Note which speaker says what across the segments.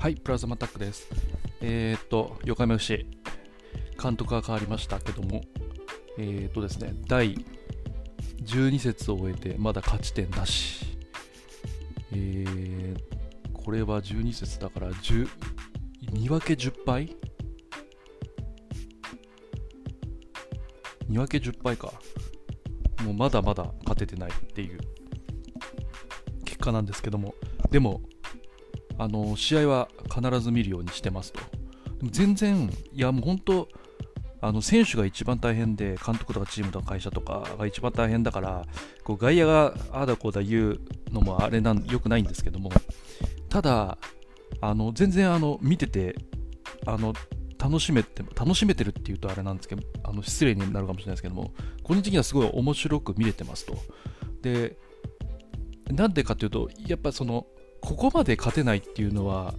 Speaker 1: はい、プラズマタックです。えー、っと、横浜 FC、監督が変わりましたけども、えー、っとですね、第12節を終えて、まだ勝ち点なし。えー、これは12節だから、10、2分け10敗 ?2 分け10敗か。もうまだまだ勝ててないっていう結果なんですけども、でも、あの試合は必ず見るようにしてますと。でも全然、いやもう本当、あの選手が一番大変で、監督とかチームとか会社とかが一番大変だから、こう外野がああだこうだ言うのもあれなんよくないんですけども、ただ、あの全然あの見ててあの楽しめて、楽しめてるっていうとあれなんですけど、あの失礼になるかもしれないですけども、個人的にはすごい面白く見れてますと。で、なんでかというと、やっぱその、ここまで勝てないっていうのは、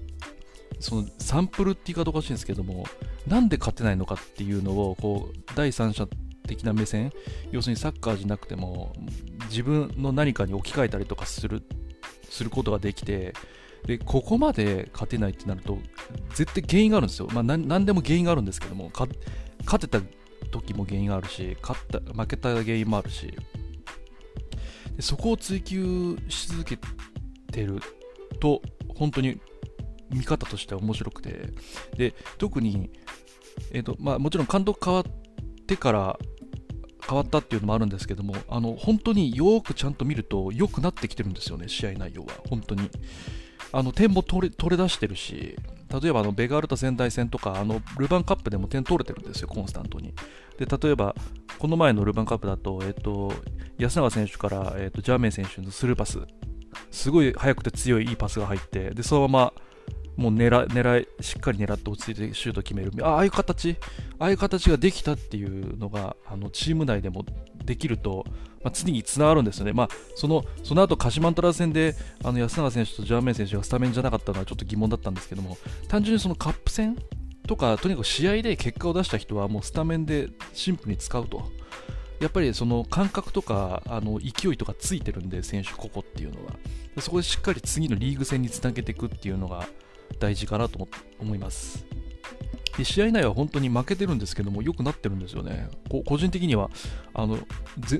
Speaker 1: そのサンプルって言い方おかしいんですけども、なんで勝てないのかっていうのを、こう、第三者的な目線、要するにサッカーじゃなくても、自分の何かに置き換えたりとかする、することができて、で、ここまで勝てないってなると、絶対原因があるんですよ。まあ、なんでも原因があるんですけども、勝てた時も原因があるし、勝った、負けた原因もあるし、でそこを追求し続けてると、本当に見方としては面白くて、で、特に、えっ、と、まあもちろん監督変わってから変わったっていうのもあるんですけども、あの、本当によくちゃんと見ると良くなってきてるんですよね、試合内容は。本当に。あの、点も取れ取れ出してるし、例えばあのベガルタ仙台戦とか、あのルヴァンカップでも点取れてるんですよ、コンスタントに。で、例えば、この前のルヴァンカップだと、えっ、と、安永選手から、えっ、と、ジャーメイ選手のスルーパス、すごい速くて強いいいパスが入って、で、そのまま、もう狙狙い、しっかり狙って落ち着いてシュート決める。ああいう形、ああいう形ができたっていうのが、あの、チーム内でもできると、まあ、次につながるんですよね。まあ、その、その後、鹿島アントラー戦で、あの、安永選手とジャーメイ選手がスタメンじゃなかったのはちょっと疑問だったんですけども、単純にそのカップ戦とか、とにかく試合で結果を出した人はもうスタメンでシンプルに使うと。やっぱりその感覚とかあの勢いとかついてるんで、選手個々っていうのは。そこでしっかり次のリーグ戦につなげていくっていうのが大事かなと思います。で試合内は本当に負けてるんですけども、良くなってるんですよね。こ個人的にはあの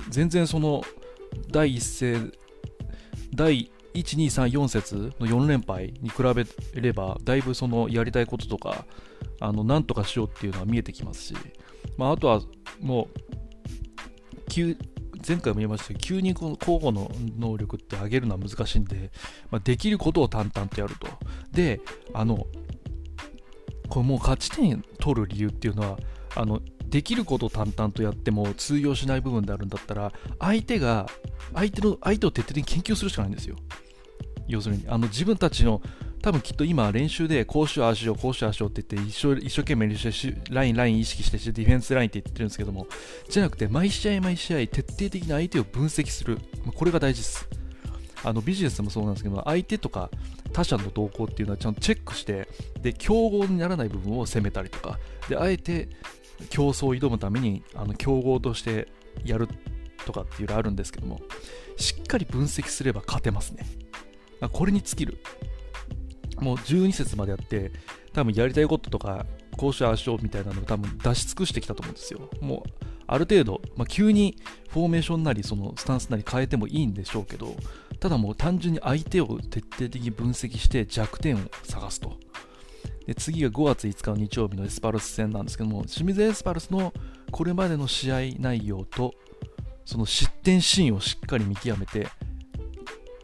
Speaker 1: 全然その第一声、第1、2、3、4節の4連敗に比べれば、だいぶそのやりたいこととか、あのなんとかしようっていうのは見えてきますし、まあ、あとはもう、急前回も言いましたけど、急にこの交互の能力って上げるのは難しいんで、まあ、できることを淡々とやると。で、あの、これもう勝ち点取る理由っていうのは、あの、できることを淡々とやっても通用しない部分であるんだったら、相手が、相手の、相手を徹底的に研究するしかないんですよ。要するに、あの、自分たちの、多分きっと今練習でこうしようああしようこうしようああしようって言って一生一生懸命練習してラインライン意識してディフェンスラインって言ってるんですけどもじゃなくて毎試合毎試合徹底的に相手を分析する。これが大事です。あのビジネスもそうなんですけど相手とか他者の動向っていうのはちゃんとチェックしてで競合にならない部分を攻めたりとか。であえて競争を挑むためにあの競合としてやるとかっていうのがあるんですけどもしっかり分析すれば勝てますね。これに尽きる。もう12節までやって、多分やりたいこととか、こうしようああしようみたいなのを多分出し尽くしてきたと思うんですよ。もう、ある程度、まあ、急にフォーメーションなり、そのスタンスなり変えてもいいんでしょうけど、ただもう単純に相手を徹底的に分析して弱点を探すと。で次が5月5日の日曜日のエスパルス戦なんですけども、清水エスパルスのこれまでの試合内容と、その失点シーンをしっかり見極めて、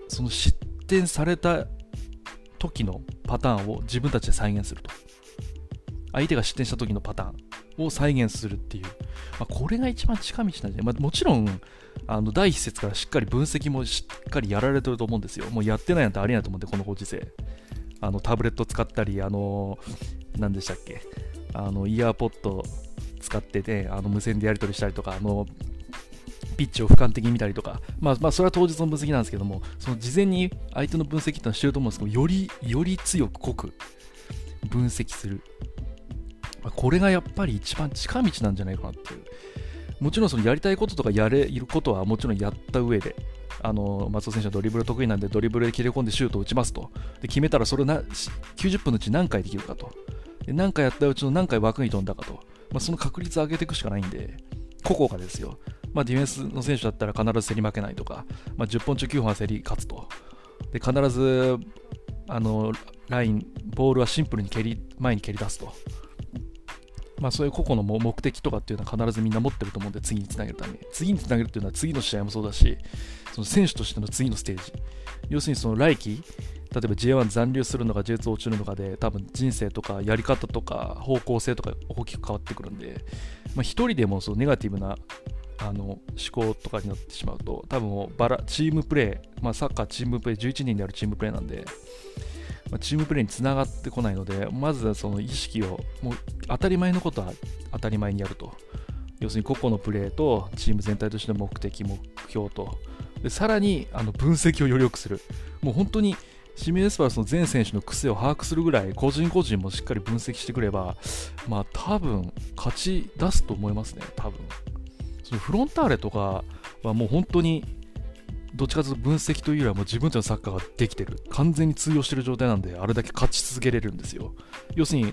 Speaker 1: その失点された時のパターンを自分たちで再現すると。相手が失点した時のパターンを再現するっていう。まあ、これが一番近道なんじゃない、まあ、もちろん、あの第一節からしっかり分析もしっかりやられてると思うんですよ。もうやってないなんてありえないと思うんで、このご時世。あのタブレット使ったり、あの何でしたっけ、あのイヤーポッド使ってね、あの無線でやり取りしたりとか、あのピッチを俯瞰的に見たりとか、まあ、まあ、それは当日の分析なんですけども、その事前に相手の分析っていうのはしてると思うんですけど、より、より強く濃く分析する。ま、これがやっぱり一番近道なんじゃないかなっていう。もちろんそのやりたいこととかやれることはもちろんやった上で、あの松尾選手はドリブル得意なんでドリブルで切れ込んでシュートを打ちますと。で決めたらそれな90分のうち何回できるかと。で何回やったうちの何回枠に飛んだかと、まあ、その確率を上げていくしかないんで個々がですよ、まあ、ディフェンスの選手だったら必ず競り負けないとか、まあ、10本中9本は競り勝つとで必ずあのラインボールはシンプルに蹴り前に蹴り出すとまあ、そういう個々の目的とかっていうのは必ずみんな持ってると思うんで、次につなげるために。次につなげるっていうのは次の試合もそうだし、その選手としての次のステージ。要するにその来季、例えば J1 残留するのか J2 落ちるのかで、多分人生とかやり方とか方向性とか大きく変わってくるんで、まあ、一人でもそのネガティブなあの思考とかになってしまうと、多分バラチームプレー、まあ、サッカーチームプレー、11人であるチームプレーなんで、まあ、チームプレーにつながってこないので、まずはその意識を、もう当たり前のことは当たり前にやると。要するに個々のプレーとチーム全体としての目的、目標と。でさらにあの分析をより良くする。もう本当にシミュエスパルスの全選手の癖を把握するぐらい個人個人もしっかり分析してくれば、まあ多分勝ち出すと思いますね、多分。そのフロンターレとかはもう本当にどっちかというと分析というよりはもう自分たちのサッカーができてる。完全に通用してる状態なんで、あれだけ勝ち続けれるんですよ。要するに、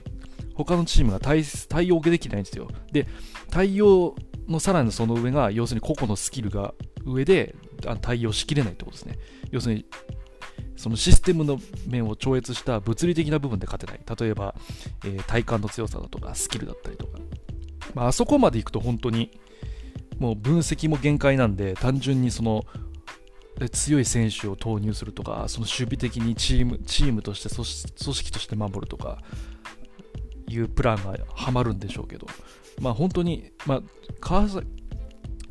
Speaker 1: 他のチームが対対応できないんですよ。で、対応のさらにその上が、要するに個々のスキルが上で対応しきれないってことですね。要するに、そのシステムの面を超越した物理的な部分で勝てない。例えば、えー、体幹の強さだとか、スキルだったりとか。まあ、あそこまで行くと本当に、もう分析も限界なんで、単純にその強い選手を投入するとか、その守備的にチームチームとして組織として守るとかいうプランがはまるんでしょうけど、まあ、本当に、まあ、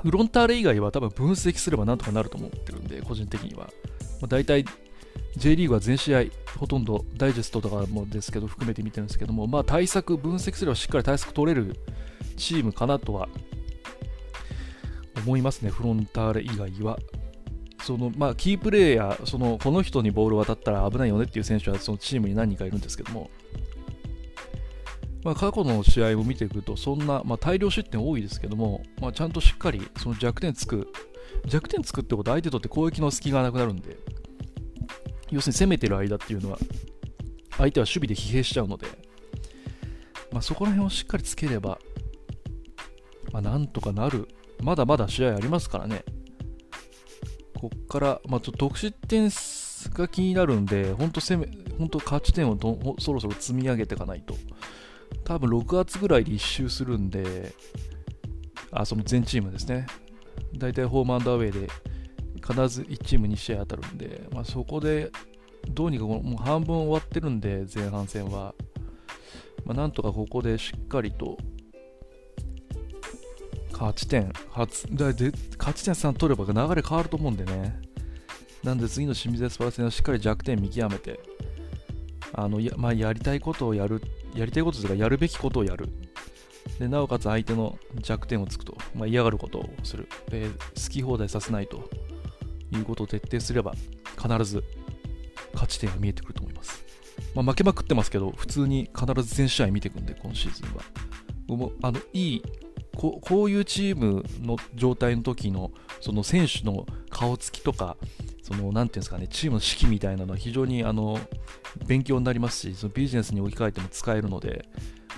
Speaker 1: フロンターレ以外は多分分析すればなんとかなると思ってるんで、個人的には。まあ、大体 J リーグは全試合ほとんどダイジェストとかもですけど含めて見てるんですけども、まあ、対策、分析すればしっかり対策取れるチームかなとは思いますね、フロンターレ以外は。そのまあ、キープレーやそのこの人にボール渡ったら危ないよねっていう選手はそのチームに何人かいるんですけども、まあ、過去の試合を見ていくとそんな、まあ、大量失点多いですけども、まあ、ちゃんとしっかりその弱点つく弱点つくってことは相手にとって攻撃の隙がなくなるんで要するに攻めてる間っていうのは相手は守備で疲弊しちゃうので、まあ、そこら辺をしっかりつければ、まあ、なんとかなるまだまだ試合ありますからねこっから、まあ、ちょっと得失点が気になるんで、本当攻め、本当勝ち点をどそろそろ積み上げていかないと。多分6月ぐらいで1周するんで、あ、その全チームですね。大体ホームアンダーウェイで必ず1チーム2試合当たるんで、まあ、そこでどうにかこのもう半分終わってるんで、前半戦は。まあ、なんとかここでしっかりと勝ち点初。で勝ち点3取れば流れ変わると思うんでね。なんで次の清水エスパル戦はしっかり弱点見極めてあのや,、まあ、やりたいことをやるやりたいことというかやるべきことをやる。でなおかつ相手の弱点をつくと、まあ、嫌がることをする。で好き放題させないということを徹底すれば必ず勝ち点が見えてくると思います、まあ、負けまくってますけど普通に必ず全試合見ていくんで今シーズンは。あのいいここういうチームの状態の時のその選手の顔つきとかそのなていうんですかねチームの士気みたいなのは非常にあの勉強になりますしそのビジネスに置き換えても使えるので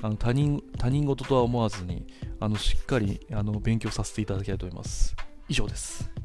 Speaker 1: あの他人他人事とは思わずにあのしっかりあの勉強させていただきたいと思います。以上です。